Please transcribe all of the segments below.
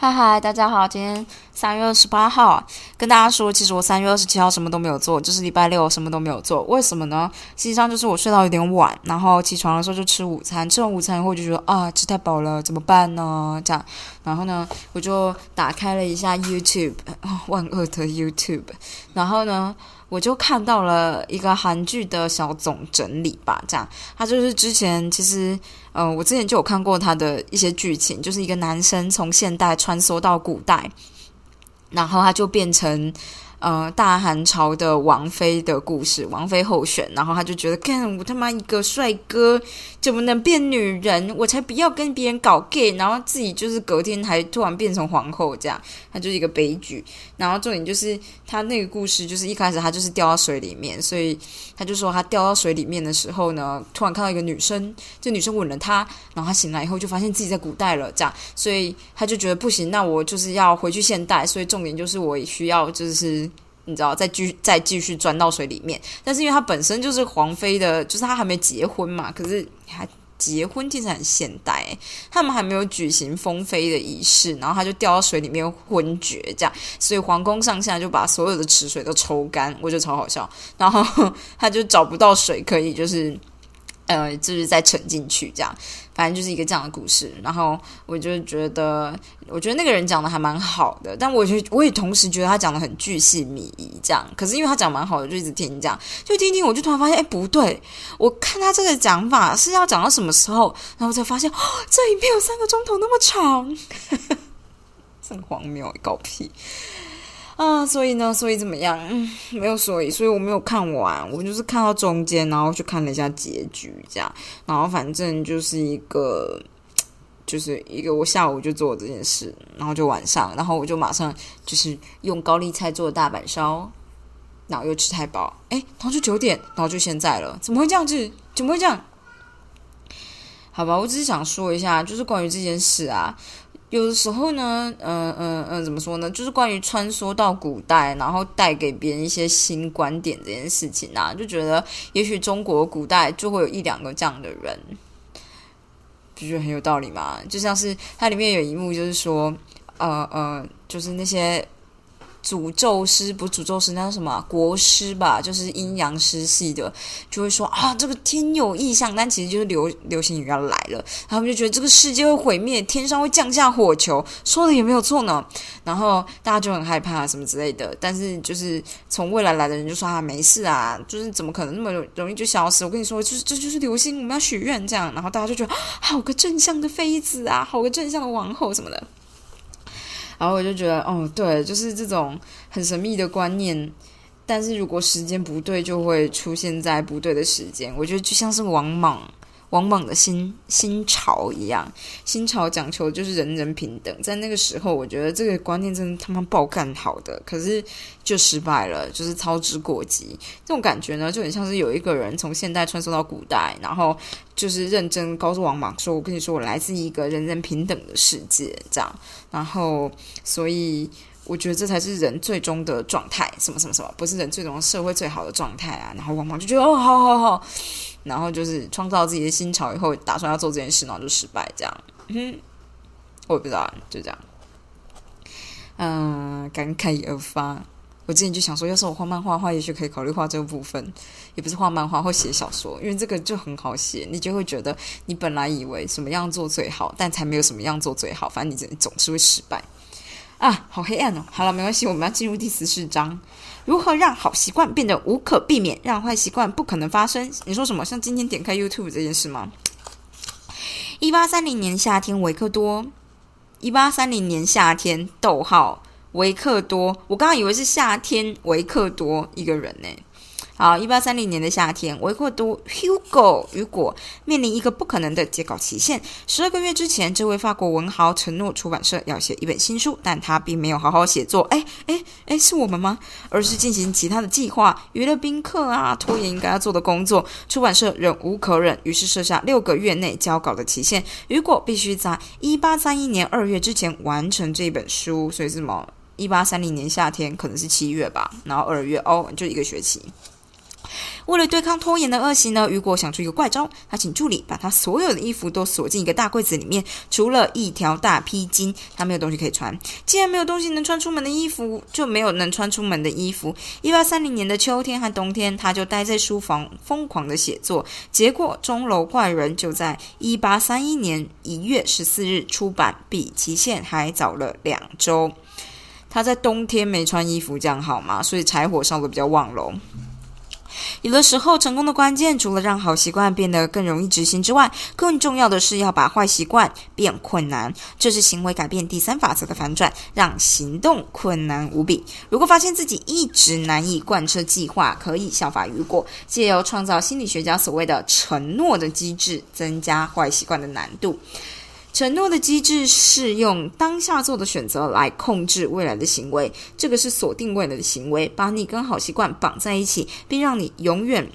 嗨嗨，大家好，今天三月二十八号，跟大家说，其实我三月二十七号什么都没有做，就是礼拜六什么都没有做。为什么呢？实际上就是我睡到有点晚，然后起床的时候就吃午餐，吃完午餐以后就觉得啊，吃太饱了，怎么办呢？这样，然后呢，我就打开了一下 YouTube，万恶的 YouTube，然后呢。我就看到了一个韩剧的小总整理吧，这样，他就是之前其实，嗯，我之前就有看过他的一些剧情，就是一个男生从现代穿梭到古代，然后他就变成。呃，大韩朝的王妃的故事，王妃候选，然后他就觉得，看我他妈一个帅哥怎么能变女人？我才不要跟别人搞 gay，然后自己就是隔天还突然变成皇后，这样，他就是一个悲剧。然后重点就是他那个故事，就是一开始他就是掉到水里面，所以他就说他掉到水里面的时候呢，突然看到一个女生，这女生吻了他，然后他醒来以后就发现自己在古代了，这样，所以他就觉得不行，那我就是要回去现代，所以重点就是我需要就是。你知道，再继再继续钻到水里面，但是因为他本身就是皇妃的，就是他还没结婚嘛，可是还结婚其实很现代，他们还没有举行封妃的仪式，然后他就掉到水里面昏厥，这样，所以皇宫上下就把所有的池水都抽干，我觉得超好笑，然后 他就找不到水可以就是。呃，就是再沉进去这样，反正就是一个这样的故事。然后我就觉得，我觉得那个人讲的还蛮好的，但我觉得我也同时觉得他讲的很巨细靡遗这样。可是因为他讲蛮好的，就一直听讲，就听听，我就突然发现，哎，不对，我看他这个讲法是要讲到什么时候，然后才发现，哦，这影片有三个钟头那么长，真荒谬，搞屁。啊，所以呢，所以怎么样？没有所以，所以我没有看完，我就是看到中间，然后去看了一下结局，这样，然后反正就是一个，就是一个，我下午就做这件事，然后就晚上，然后我就马上就是用高丽菜做的大阪烧，然后又吃太饱，哎，然后就九点，然后就现在了，怎么会这样子？怎么会这样？好吧，我只是想说一下，就是关于这件事啊。有的时候呢，嗯嗯嗯，怎么说呢？就是关于穿梭到古代，然后带给别人一些新观点这件事情啊，就觉得也许中国古代就会有一两个这样的人，不觉得很有道理吗？就像是它里面有一幕，就是说，呃呃，就是那些。诅咒师不诅咒师，那什么国师吧，就是阴阳师系的，就会说啊，这个天有异象，但其实就是流流星雨要来了，他们就觉得这个世界会毁灭，天上会降下火球，说的也没有错呢。然后大家就很害怕什么之类的，但是就是从未来来的人就说啊，没事啊，就是怎么可能那么容易就消失？我跟你说，就是这就是流星，我们要许愿这样。然后大家就觉得好个正向的妃子啊，好个正向的王后什么的。然后我就觉得，哦，对，就是这种很神秘的观念，但是如果时间不对，就会出现在不对的时间。我觉得就像是王莽。王莽的新新朝一样，新朝讲求就是人人平等，在那个时候，我觉得这个观念真的他妈爆干好的，可是就失败了，就是操之过急。这种感觉呢，就很像是有一个人从现代穿梭到古代，然后就是认真告诉王莽说：“我跟你说，我来自一个人人平等的世界。”这样，然后所以我觉得这才是人最终的状态，什么什么什么，不是人最终社会最好的状态啊。然后王莽就觉得：“哦，好好好。”然后就是创造自己的新潮以后，打算要做这件事，然后就失败，这样。嗯，我也不知道，就这样。嗯，感慨而发。我之前就想说，要是我画漫画的话，也许可以考虑画这个部分，也不是画漫画或写小说，因为这个就很好写。你就会觉得，你本来以为什么样做最好，但才没有什么样做最好。反正你总是会失败。啊，好黑暗哦！好了，没关系，我们要进入第十四章：如何让好习惯变得无可避免，让坏习惯不可能发生？你说什么？像今天点开 YouTube 这件事吗？一八三零年夏天，维克多。一八三零年夏天，逗号，维克多。我刚刚以为是夏天，维克多一个人呢。好，一八三零年的夏天，维克多 Hugo 雨果面临一个不可能的截稿期限。十二个月之前，这位法国文豪承诺出版社要写一本新书，但他并没有好好写作。哎哎哎，是我们吗？而是进行其他的计划，娱乐宾客啊，拖延应该要做的工作。出版社忍无可忍，于是设下六个月内交稿的期限。雨果必须在一八三一年二月之前完成这本书。所以是什么？一八三零年夏天可能是七月吧，然后二月哦，就一个学期。为了对抗拖延的恶习呢，雨果想出一个怪招，他请助理把他所有的衣服都锁进一个大柜子里面，除了一条大披巾，他没有东西可以穿。既然没有东西能穿出门的衣服，就没有能穿出门的衣服。一八三零年的秋天和冬天，他就待在书房疯狂的写作。结果，钟楼怪人就在一八三一年一月十四日出版，比期限还早了两周。他在冬天没穿衣服，这样好吗？所以柴火烧的比较旺喽。有的时候，成功的关键除了让好习惯变得更容易执行之外，更重要的是要把坏习惯变困难。这是行为改变第三法则的反转，让行动困难无比。如果发现自己一直难以贯彻计划，可以效法雨果，借由创造心理学家所谓的承诺的机制，增加坏习惯的难度。承诺的机制是用当下做的选择来控制未来的行为，这个是锁定未来的行为，把你跟好习惯绑在一起，并让你永远。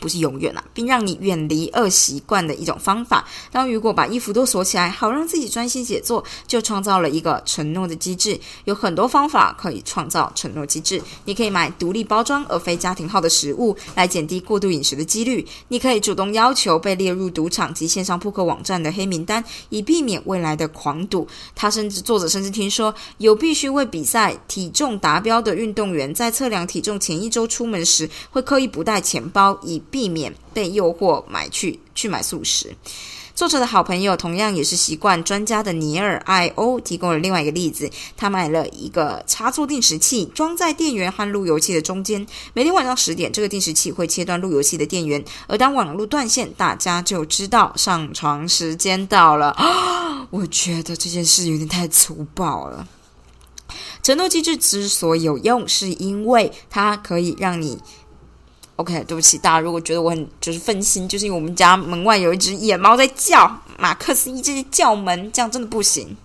不是永远啊，并让你远离恶习惯的一种方法。当雨果把衣服都锁起来，好让自己专心写作，就创造了一个承诺的机制。有很多方法可以创造承诺机制。你可以买独立包装而非家庭号的食物，来减低过度饮食的几率。你可以主动要求被列入赌场及线上扑克网站的黑名单，以避免未来的狂赌。他甚至作者甚至听说，有必须为比赛体重达标的运动员，在测量体重前一周出门时，会刻意不带钱包，以避免被诱惑买去去买素食。作者的好朋友，同样也是习惯专家的尼尔·艾欧，提供了另外一个例子。他买了一个插座定时器，装在电源和路由器的中间。每天晚上十点，这个定时器会切断路由器的电源，而当网络断线，大家就知道上床时间到了。我觉得这件事有点太粗暴了。承诺机制之所以有用，是因为它可以让你。OK，对不起，大家如果觉得我很就是分心，就是因为我们家门外有一只野猫在叫，马克思一直在叫门，这样真的不行。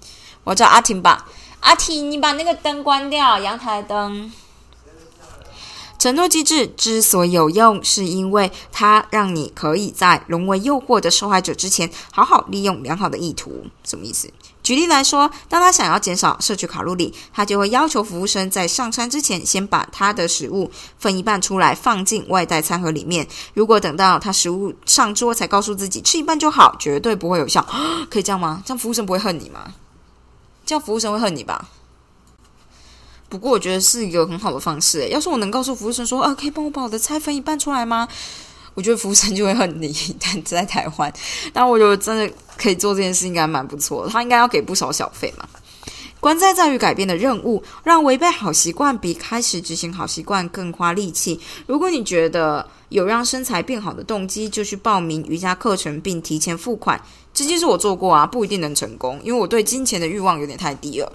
我叫阿婷吧，阿婷，你把那个灯关掉，阳台灯。承诺机制之所以有用，是因为它让你可以在沦为诱惑的受害者之前，好好利用良好的意图。什么意思？举例来说，当他想要减少摄取卡路里，他就会要求服务生在上餐之前，先把他的食物分一半出来，放进外带餐盒里面。如果等到他食物上桌才告诉自己吃一半就好，绝对不会有效。可以这样吗？这样服务生不会恨你吗？这样服务生会恨你吧？不过我觉得是一个很好的方式。要是我能告诉服务生说，啊，可以帮我把我的菜分一半出来吗？我觉得服务生就会恨你，但在台湾，但我觉得真的可以做这件事，应该蛮不错。他应该要给不少小费嘛。关在在于改变的任务，让违背好习惯比开始执行好习惯更花力气。如果你觉得有让身材变好的动机，就去报名瑜伽课程并提前付款。这件事我做过啊，不一定能成功，因为我对金钱的欲望有点太低了。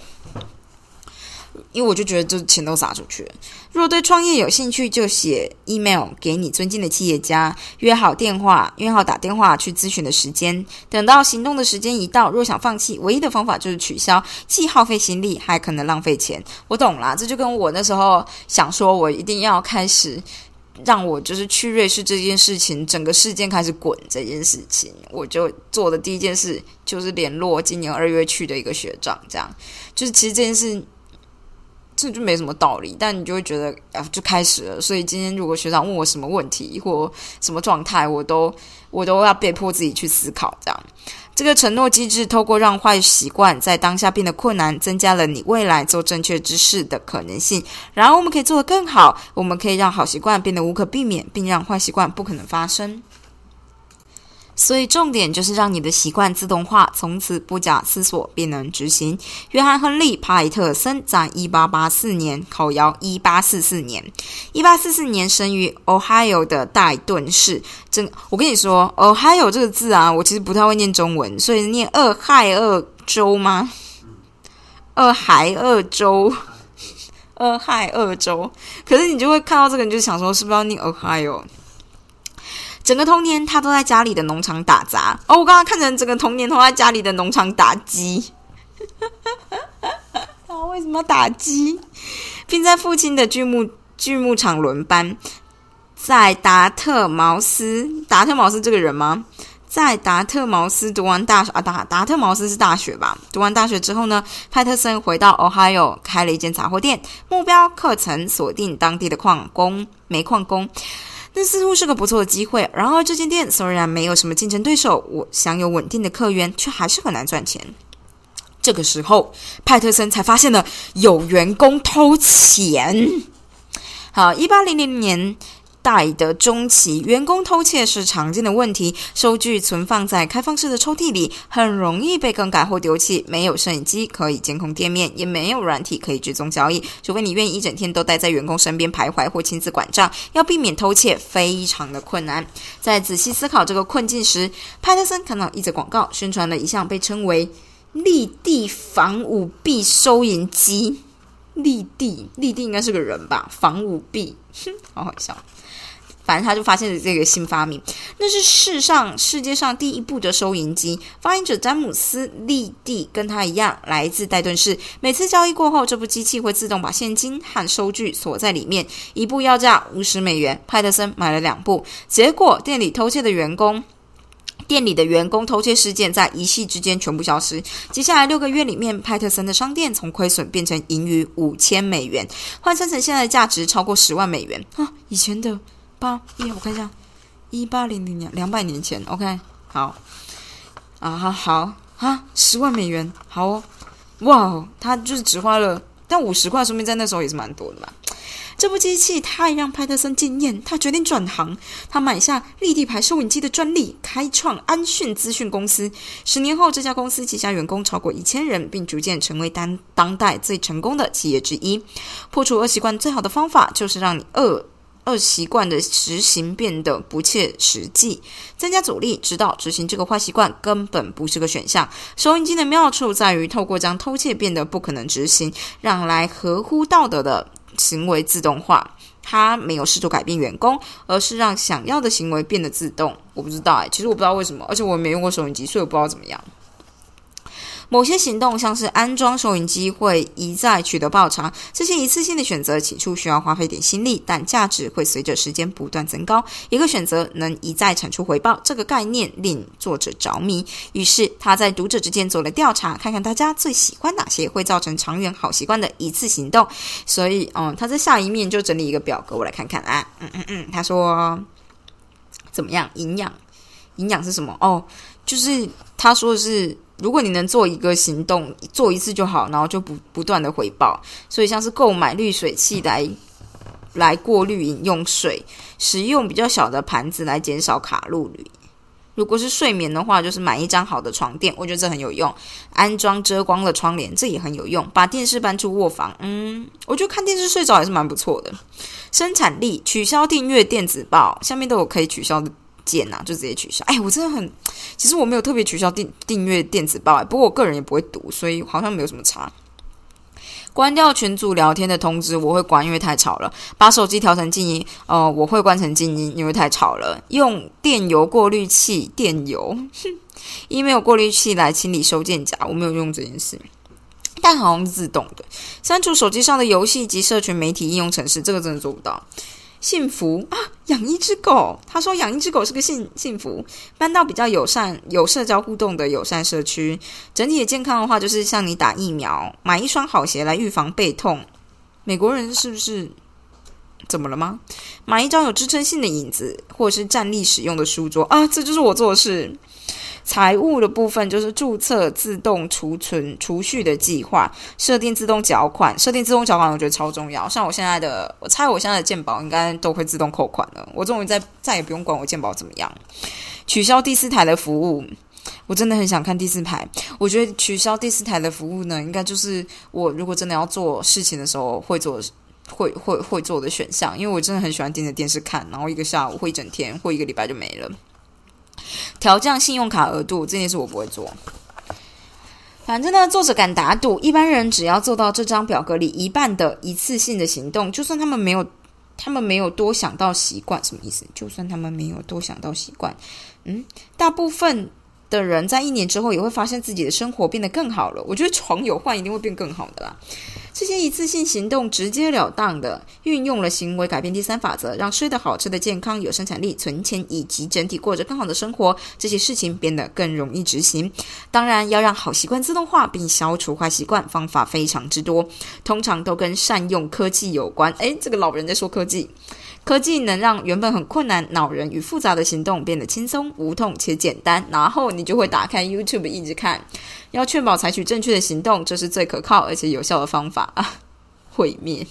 因为我就觉得这钱都撒出去了。若对创业有兴趣，就写 email 给你尊敬的企业家，约好电话，约好打电话去咨询的时间。等到行动的时间一到，若想放弃，唯一的方法就是取消，既耗费心力，还可能浪费钱。我懂啦，这就跟我那时候想说，我一定要开始让我就是去瑞士这件事情，整个事件开始滚这件事情，我就做的第一件事就是联络今年二月去的一个学长，这样就是其实这件事。这就没什么道理，但你就会觉得啊，就开始了。所以今天如果学长问我什么问题或什么状态，我都我都要被迫自己去思考。这样，这个承诺机制透过让坏习惯在当下变得困难，增加了你未来做正确之事的可能性。然后我们可以做得更好，我们可以让好习惯变得无可避免，并让坏习惯不可能发生。所以重点就是让你的习惯自动化，从此不假思索便能执行。约翰·亨利·派特森在一八八四年考摇一八四四年，一八四四年生于 Ohio 的戴顿市。真，我跟你说，Ohio 这个字啊，我其实不太会念中文，所以念俄亥俄州吗？俄亥俄州，俄亥俄州。可是你就会看到这个，你就想说，是不是要念 Ohio？整个童年，他都在家里的农场打杂。哦，我刚刚看成整个童年都在家里的农场打鸡。他 为什么打鸡？并在父亲的锯木锯木厂轮班。在达特茅斯，达特茅斯这个人吗？在达特茅斯读完大学啊，达达特茅斯是大学吧？读完大学之后呢，派特森回到 Ohio 开了一间杂货店，目标课程锁定当地的矿工、煤矿工。这似乎是个不错的机会。然而，这间店虽然没有什么竞争对手，我享有稳定的客源，却还是很难赚钱。这个时候，派特森才发现了有员工偷钱。好，一八零零年。代的中期，员工偷窃是常见的问题。收据存放在开放式的抽屉里，很容易被更改或丢弃。没有摄影机可以监控店面，也没有软体可以追踪交易。除非你愿意一整天都待在员工身边徘徊或亲自管账，要避免偷窃非常的困难。在仔细思考这个困境时，派特森看到一则广告，宣传了一项被称为“立地防舞弊收银机”。立地，立地应该是个人吧？防舞弊，哼，好好笑。反正他就发现了这个新发明，那是世上世界上第一部的收银机。发明者詹姆斯·利蒂跟他一样，来自戴顿市。每次交易过后，这部机器会自动把现金和收据锁在里面。一部要价五十美元，派特森买了两部。结果店里偷窃的员工，店里的员工偷窃事件在一夕之间全部消失。接下来六个月里面，派特森的商店从亏损变成盈余五千美元，换算成现在的价值超过十万美元啊！以前的。八一，我看一下，一八零零年，两百年前，OK，好，啊，好，好，啊，十万美元，好哦，哇哦，他就是只花了，但五十块，说明在那时候也是蛮多的吧。这部机器太让派特森惊艳，他决定转行，他买下立地牌收银机的专利，开创安讯资讯公司。十年后，这家公司旗下员工超过一千人，并逐渐成为当当代最成功的企业之一。破除恶习惯最好的方法，就是让你恶。恶习惯的实行变得不切实际，增加阻力，直到执行这个坏习惯根本不是个选项。收音机的妙处在于，透过将偷窃变得不可能执行，让来合乎道德的行为自动化。它没有试图改变员工，而是让想要的行为变得自动。我不知道哎，其实我不知道为什么，而且我没用过收音机，所以我不知道怎么样。某些行动，像是安装收银机，会一再取得报偿。这些一次性的选择，起初需要花费点心力，但价值会随着时间不断增高。一个选择能一再产出回报，这个概念令作者着迷。于是他在读者之间做了调查，看看大家最喜欢哪些会造成长远好习惯的一次行动。所以，嗯，他在下一面就整理一个表格，我来看看啊。嗯嗯嗯，他说怎么样？营养？营养是什么？哦，就是他说的是。如果你能做一个行动，做一次就好，然后就不不断的回报。所以像是购买滤水器来来过滤饮用水，使用比较小的盘子来减少卡路里。如果是睡眠的话，就是买一张好的床垫，我觉得这很有用。安装遮光的窗帘，这也很有用。把电视搬出卧房，嗯，我觉得看电视睡着还是蛮不错的。生产力，取消订阅电子报，下面都有可以取消的。键呐，就直接取消。哎，我真的很，其实我没有特别取消订订阅电子报，不过我个人也不会读，所以好像没有什么差。关掉群组聊天的通知，我会关，因为太吵了。把手机调成静音，呃，我会关成静音，因为太吵了。用电邮过滤器，电邮，email 过滤器来清理收件夹，我没有用这件事，但好像是自动的。删除手机上的游戏及社群媒体应用程式，这个真的做不到。幸福啊！养一只狗，他说养一只狗是个幸幸福。搬到比较友善、有社交互动的友善社区，整体的健康的话，就是像你打疫苗，买一双好鞋来预防背痛。美国人是不是怎么了吗？买一张有支撑性的椅子，或者是站立使用的书桌啊，这就是我做的事。财务的部分就是注册自动储存储蓄的计划，设定自动缴款，设定自动缴款，我觉得超重要。像我现在的，我猜我现在的健保应该都会自动扣款了，我终于再再也不用管我健保怎么样。取消第四台的服务，我真的很想看第四台。我觉得取消第四台的服务呢，应该就是我如果真的要做事情的时候会做会会会做的选项，因为我真的很喜欢盯着电视看，然后一个下午或一整天或一个礼拜就没了。调降信用卡额度这件事我不会做。反正呢，作者敢打赌，一般人只要做到这张表格里一半的一次性的行动，就算他们没有，他们没有多想到习惯，什么意思？就算他们没有多想到习惯，嗯，大部分的人在一年之后也会发现自己的生活变得更好了。我觉得床有换一定会变更好的啦。这些一次性行动直截了当的运用了行为改变第三法则，让睡得好、吃得健康、有生产力、存钱以及整体过着更好的生活，这些事情变得更容易执行。当然，要让好习惯自动化并消除坏习惯，方法非常之多，通常都跟善用科技有关。诶，这个老人在说科技。科技能让原本很困难、恼人与复杂的行动变得轻松、无痛且简单，然后你就会打开 YouTube 一直看。要确保采取正确的行动，这是最可靠而且有效的方法啊！毁灭。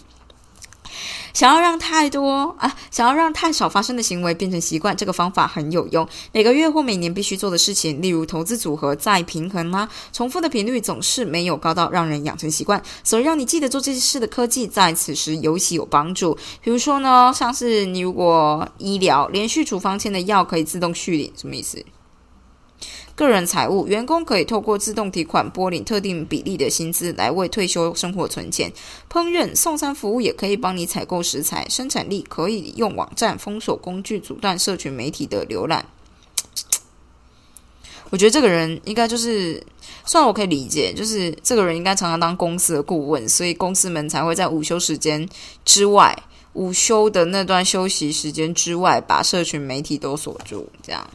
想要让太多啊，想要让太少发生的行为变成习惯，这个方法很有用。每个月或每年必须做的事情，例如投资组合再平衡啦，重复的频率总是没有高到让人养成习惯。所以让你记得做这些事的科技，在此时尤其有帮助。比如说呢，像是你如果医疗连续处方签的药可以自动续领，什么意思？个人财务，员工可以透过自动提款拨领特定比例的薪资来为退休生活存钱。烹饪送餐服务也可以帮你采购食材。生产力可以用网站封锁工具阻断社群媒体的浏览。我觉得这个人应该就是，虽然我可以理解，就是这个人应该常常当公司的顾问，所以公司们才会在午休时间之外，午休的那段休息时间之外，把社群媒体都锁住，这样。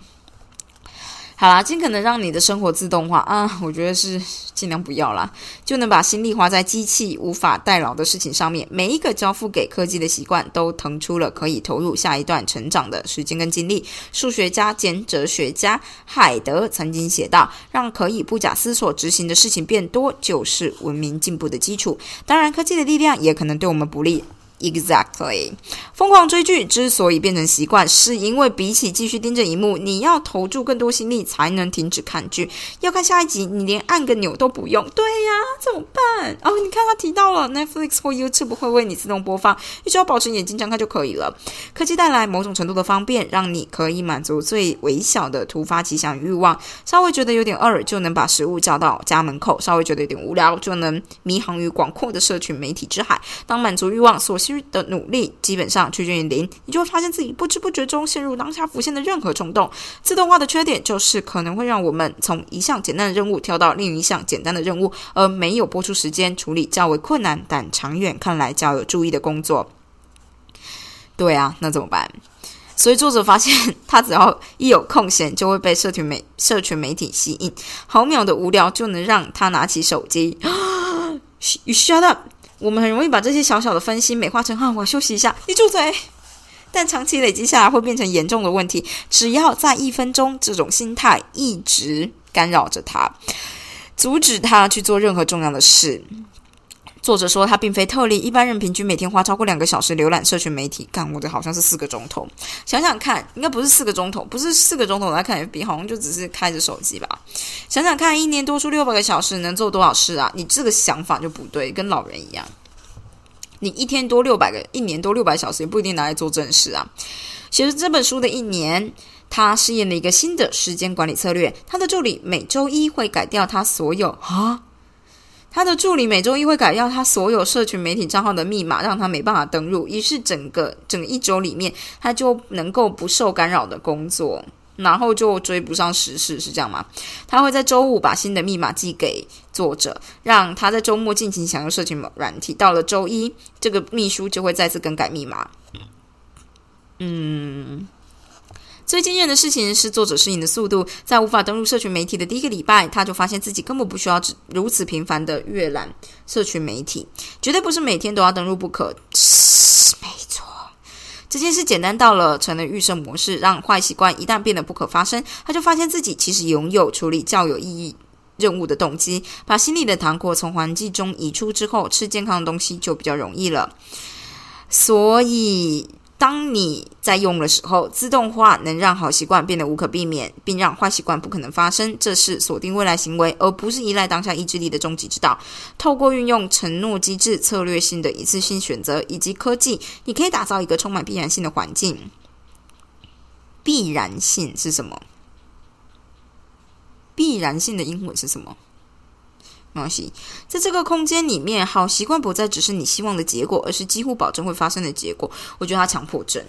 好啦，尽可能让你的生活自动化啊！我觉得是尽量不要啦，就能把心力花在机器无法代劳的事情上面。每一个交付给科技的习惯，都腾出了可以投入下一段成长的时间跟精力。数学家兼哲学家海德曾经写道：“让可以不假思索执行的事情变多，就是文明进步的基础。”当然，科技的力量也可能对我们不利。Exactly，疯狂追剧之所以变成习惯，是因为比起继续盯着荧幕，你要投注更多心力才能停止看剧。要看下一集，你连按个钮都不用。对呀，怎么办？哦，你看他提到了 Netflix 或 YouTube 会为你自动播放，你只要保持眼睛张开就可以了。科技带来某种程度的方便，让你可以满足最微小的突发奇想欲望。稍微觉得有点饿，就能把食物叫到家门口；稍微觉得有点无聊，就能迷航于广阔的社群媒体之海。当满足欲望所需。的努力基本上趋近于零，你就会发现自己不知不觉中陷入当下浮现的任何冲动。自动化的缺点就是可能会让我们从一项简单的任务跳到另一项简单的任务，而没有播出时间处理较为困难但长远看来较有注意的工作。对啊，那怎么办？所以作者发现，他只要一有空闲，就会被社群媒社群媒体吸引，毫秒的无聊就能让他拿起手机。Shut up。我们很容易把这些小小的分析美化成“啊，我休息一下，你住嘴”，但长期累积下来会变成严重的问题。只要在一分钟，这种心态一直干扰着他，阻止他去做任何重要的事。作者说，他并非特例，一般人平均每天花超过两个小时浏览社群媒体。干，我的好像是四个钟头。想想看，应该不是四个钟头，不是四个钟头来看 FB，好像就只是开着手机吧。想想看，一年多出六百个小时，能做多少事啊？你这个想法就不对，跟老人一样。你一天多六百个，一年多六百小时，也不一定拿来做正事啊。写了这本书的一年，他试验了一个新的时间管理策略。他的助理每周一会改掉他所有啊。他的助理每周一会改掉他所有社群媒体账号的密码，让他没办法登录。于是整个整一周里面，他就能够不受干扰的工作，然后就追不上时事，是这样吗？他会在周五把新的密码寄给作者，让他在周末尽情享用社群软体。到了周一，这个秘书就会再次更改密码。嗯。最惊艳的事情是作者适应的速度，在无法登录社群媒体的第一个礼拜，他就发现自己根本不需要如此频繁的阅览社群媒体，绝对不是每天都要登录不可。没错，这件事简单到了成了预设模式，让坏习惯一旦变得不可发生，他就发现自己其实拥有处理较有意义任务的动机。把心里的糖果从环境中移出之后，吃健康的东西就比较容易了。所以。当你在用的时候，自动化能让好习惯变得无可避免，并让坏习惯不可能发生。这是锁定未来行为，而不是依赖当下意志力的终极之道。透过运用承诺机制、策略性的一次性选择以及科技，你可以打造一个充满必然性的环境。必然性是什么？必然性的英文是什么？没关系，在这个空间里面，好习惯不再只是你希望的结果，而是几乎保证会发生的结果。我觉得他强迫症。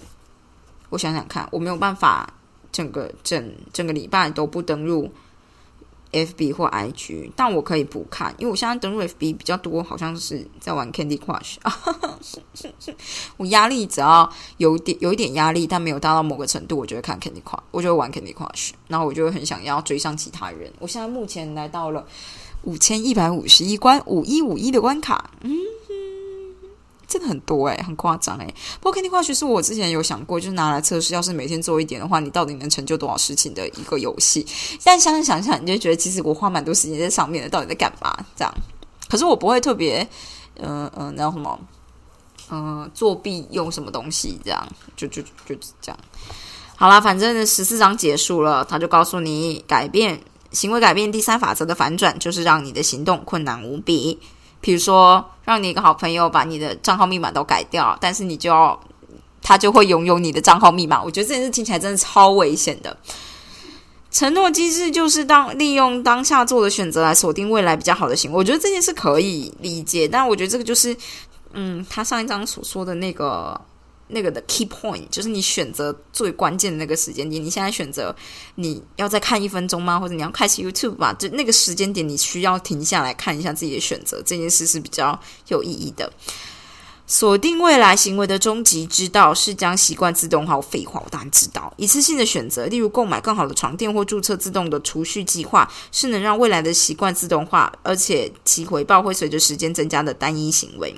我想想看，我没有办法整个整整个礼拜都不登录 FB 或 IG，但我可以不看，因为我现在登录 FB 比较多，好像是在玩 Candy Crush。我压力只要有点有一点压力，但没有大到某个程度，我就会看 Candy Crush，我就会玩 Candy Crush，然后我就会很想要追上其他人。我现在目前来到了。五千一百五十一关，五一五一的关卡，嗯，真的很多诶，很夸张诶。不过 Candy Crush 是我之前有想过，就是拿来测试，要是每天做一点的话，你到底能成就多少事情的一个游戏。但想想想，你就觉得其实我花蛮多时间在上面的，到底在干嘛？这样，可是我不会特别，嗯嗯，那什么，嗯，作弊用什么东西？这样，就就就这样。好啦，反正十四章结束了，他就告诉你改变行为，改变第三法则的反转，就是让你的行动困难无比。比如说，让你一个好朋友把你的账号密码都改掉，但是你就要他就会拥有你的账号密码。我觉得这件事听起来真的超危险的。承诺机制就是当利用当下做的选择来锁定未来比较好的行为。我觉得这件事可以理解，但我觉得这个就是，嗯，他上一章所说的那个。那个的 key point 就是你选择最关键的那个时间点。你现在选择你要再看一分钟吗？或者你要开始 YouTube 吧？就那个时间点，你需要停下来看一下自己的选择。这件事是比较有意义的。锁定未来行为的终极之道是将习惯自动化。废话，我当然知道。一次性的选择，例如购买更好的床垫或注册自动的储蓄计划，是能让未来的习惯自动化，而且其回报会随着时间增加的单一行为。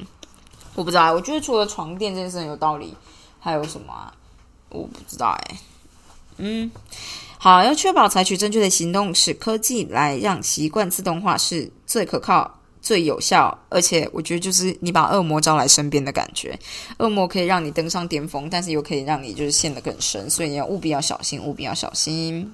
我不知道，我觉得除了床垫这件事很有道理，还有什么啊？我不知道哎。嗯，好，要确保采取正确的行动，使科技来让习惯自动化是最可靠、最有效，而且我觉得就是你把恶魔招来身边的感觉。恶魔可以让你登上巅峰，但是又可以让你就是陷得更深，所以你要务必要小心，务必要小心。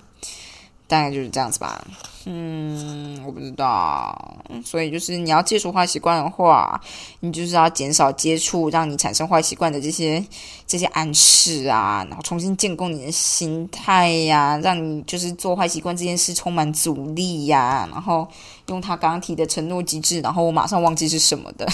大概就是这样子吧，嗯，我不知道，所以就是你要戒除坏习惯的话，你就是要减少接触让你产生坏习惯的这些这些暗示啊，然后重新建构你的心态呀，让你就是做坏习惯这件事充满阻力呀，然后用他刚刚提的承诺机制，然后我马上忘记是什么的。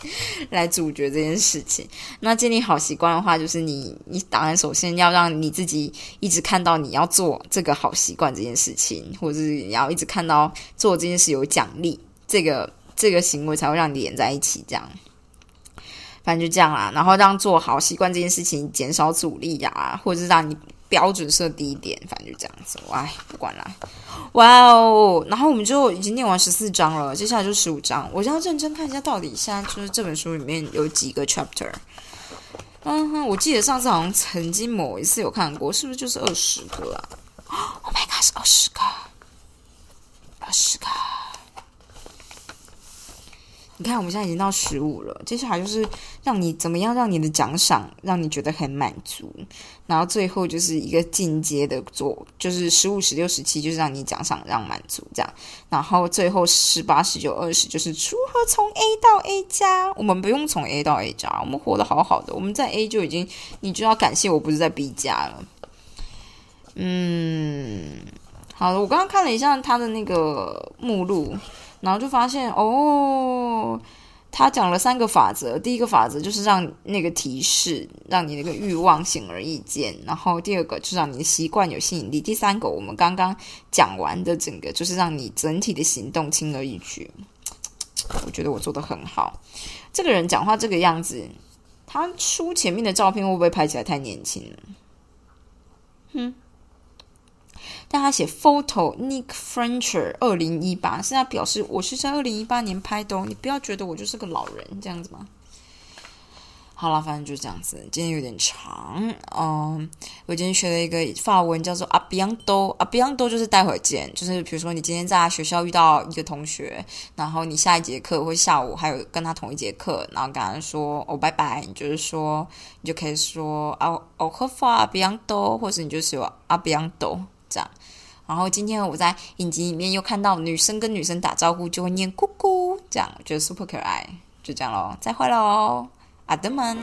来主角这件事情，那建立好习惯的话，就是你，你当然首先要让你自己一直看到你要做这个好习惯这件事情，或者是你要一直看到做这件事有奖励，这个这个行为才会让你连在一起。这样，反正就这样啦。然后让做好习惯这件事情减少阻力呀，或者是让你。标准设低一点，反正就这样子。哎，不管了。哇哦！然后我们就已经念完十四章了，接下来就十五章。我要认真看一下，到底现在就是这本书里面有几个 chapter。嗯哼，我记得上次好像曾经某一次有看过，是不是就是二十个啊？Oh my god，是二十个，二十个。你看，我们现在已经到十五了，接下来就是让你怎么样让你的奖赏让你觉得很满足，然后最后就是一个进阶的做，就是十五、十六、十七，就是让你奖赏让满足这样，然后最后十八、十九、二十，就是如何从 A 到 A 加。我们不用从 A 到 A 加，我们活得好好的，我们在 A 就已经，你就要感谢我不是在 B 加了。嗯，好了，我刚刚看了一下他的那个目录。然后就发现哦，他讲了三个法则。第一个法则就是让那个提示，让你那个欲望显而易见。然后第二个就是让你的习惯有吸引力。第三个，我们刚刚讲完的整个就是让你整体的行动轻而易举。我觉得我做的很好。这个人讲话这个样子，他书前面的照片会不会拍起来太年轻了？哼。但他写 photo Nick Frencher 二零一八，是他表示我是在二零一八年拍的哦，你不要觉得我就是个老人这样子吗？好了，反正就是这样子。今天有点长，嗯，我今天学了一个法文叫做 a b i a n d o a b i a n d o 就是待会见，就是比如说你今天在学校遇到一个同学，然后你下一节课或下午还有跟他同一节课，然后跟他说哦拜拜，你就是说你就可以说哦哦喝法 a b i a n d o 或者你就说 a b i a n d o 这样，然后今天我在影集里面又看到女生跟女生打招呼就会念咕咕，这样我觉得 super 可爱，就这样喽，再会喽，阿德曼。